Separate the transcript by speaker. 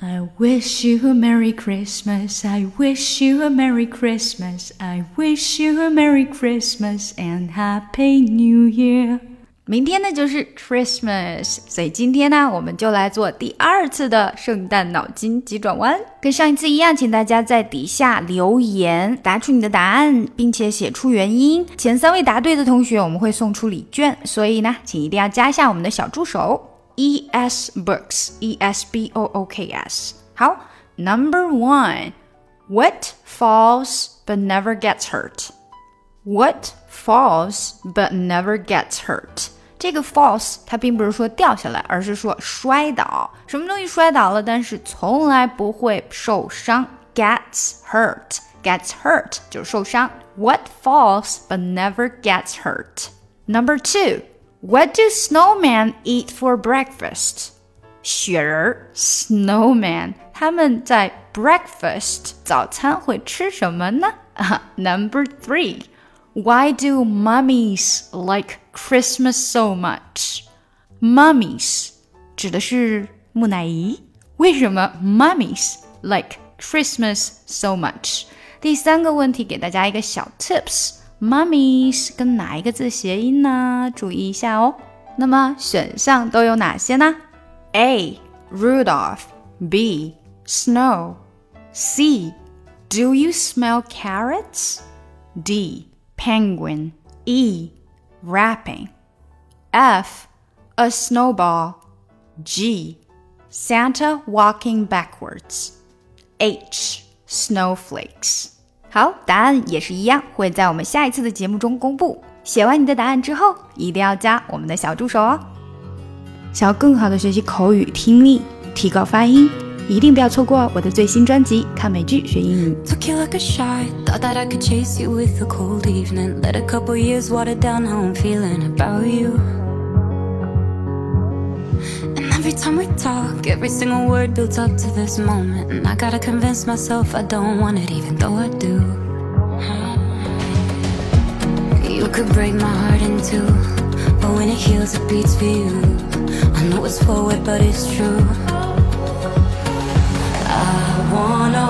Speaker 1: I wish you a Merry Christmas. I wish you a Merry Christmas. I wish you a Merry Christmas and Happy New Year. 明天呢就是 Christmas，所以今天呢我们就来做第二次的圣诞脑筋急转弯。跟上一次一样，请大家在底下留言，答出你的答案，并且写出原因。前三位答对的同学，我们会送出礼券。所以呢，请一定要加一下我们的小助手 E S Books E S B O O K S。好，Number one，What falls but never gets hurt？What falls but never gets hurt？这个 falls 它并不是说掉下来，而是说摔倒。什么东西摔倒了，但是从来不会受伤？Gets hurt, gets hurt 就是受伤。What falls but never gets hurt? Number two, what do snowmen eat for breakfast? 雪人 snowman 他们在 breakfast 早餐会吃什么呢？Number three. Why do mummies like Christmas so much? Mummies 指的是木乃伊。为什么 mummies like Christmas so much？第三个问题给大家一个小 tips：mummies 跟哪一个字谐音呢？注意一下哦。那么选项都有哪些呢？A. Rudolph B. Snow C. Do you smell carrots? D penguin. E. Wrapping. F. A snowball. G. Santa walking backwards. H. Snowflakes. 好，答案也是一样，会在我们下一次的节目中公布。写完你的答案之后，一定要加我们的小助手哦。想要更好的学习口语听力，提高发音。一定不要错过我的最新专辑《看美剧学英语》。
Speaker 2: Every time we talk, every single word builds up to this moment. And I gotta convince myself I don't want it, even though I do. You could break my heart in two, but when it heals, it beats for you. I know it's forward, but it's true. I wanna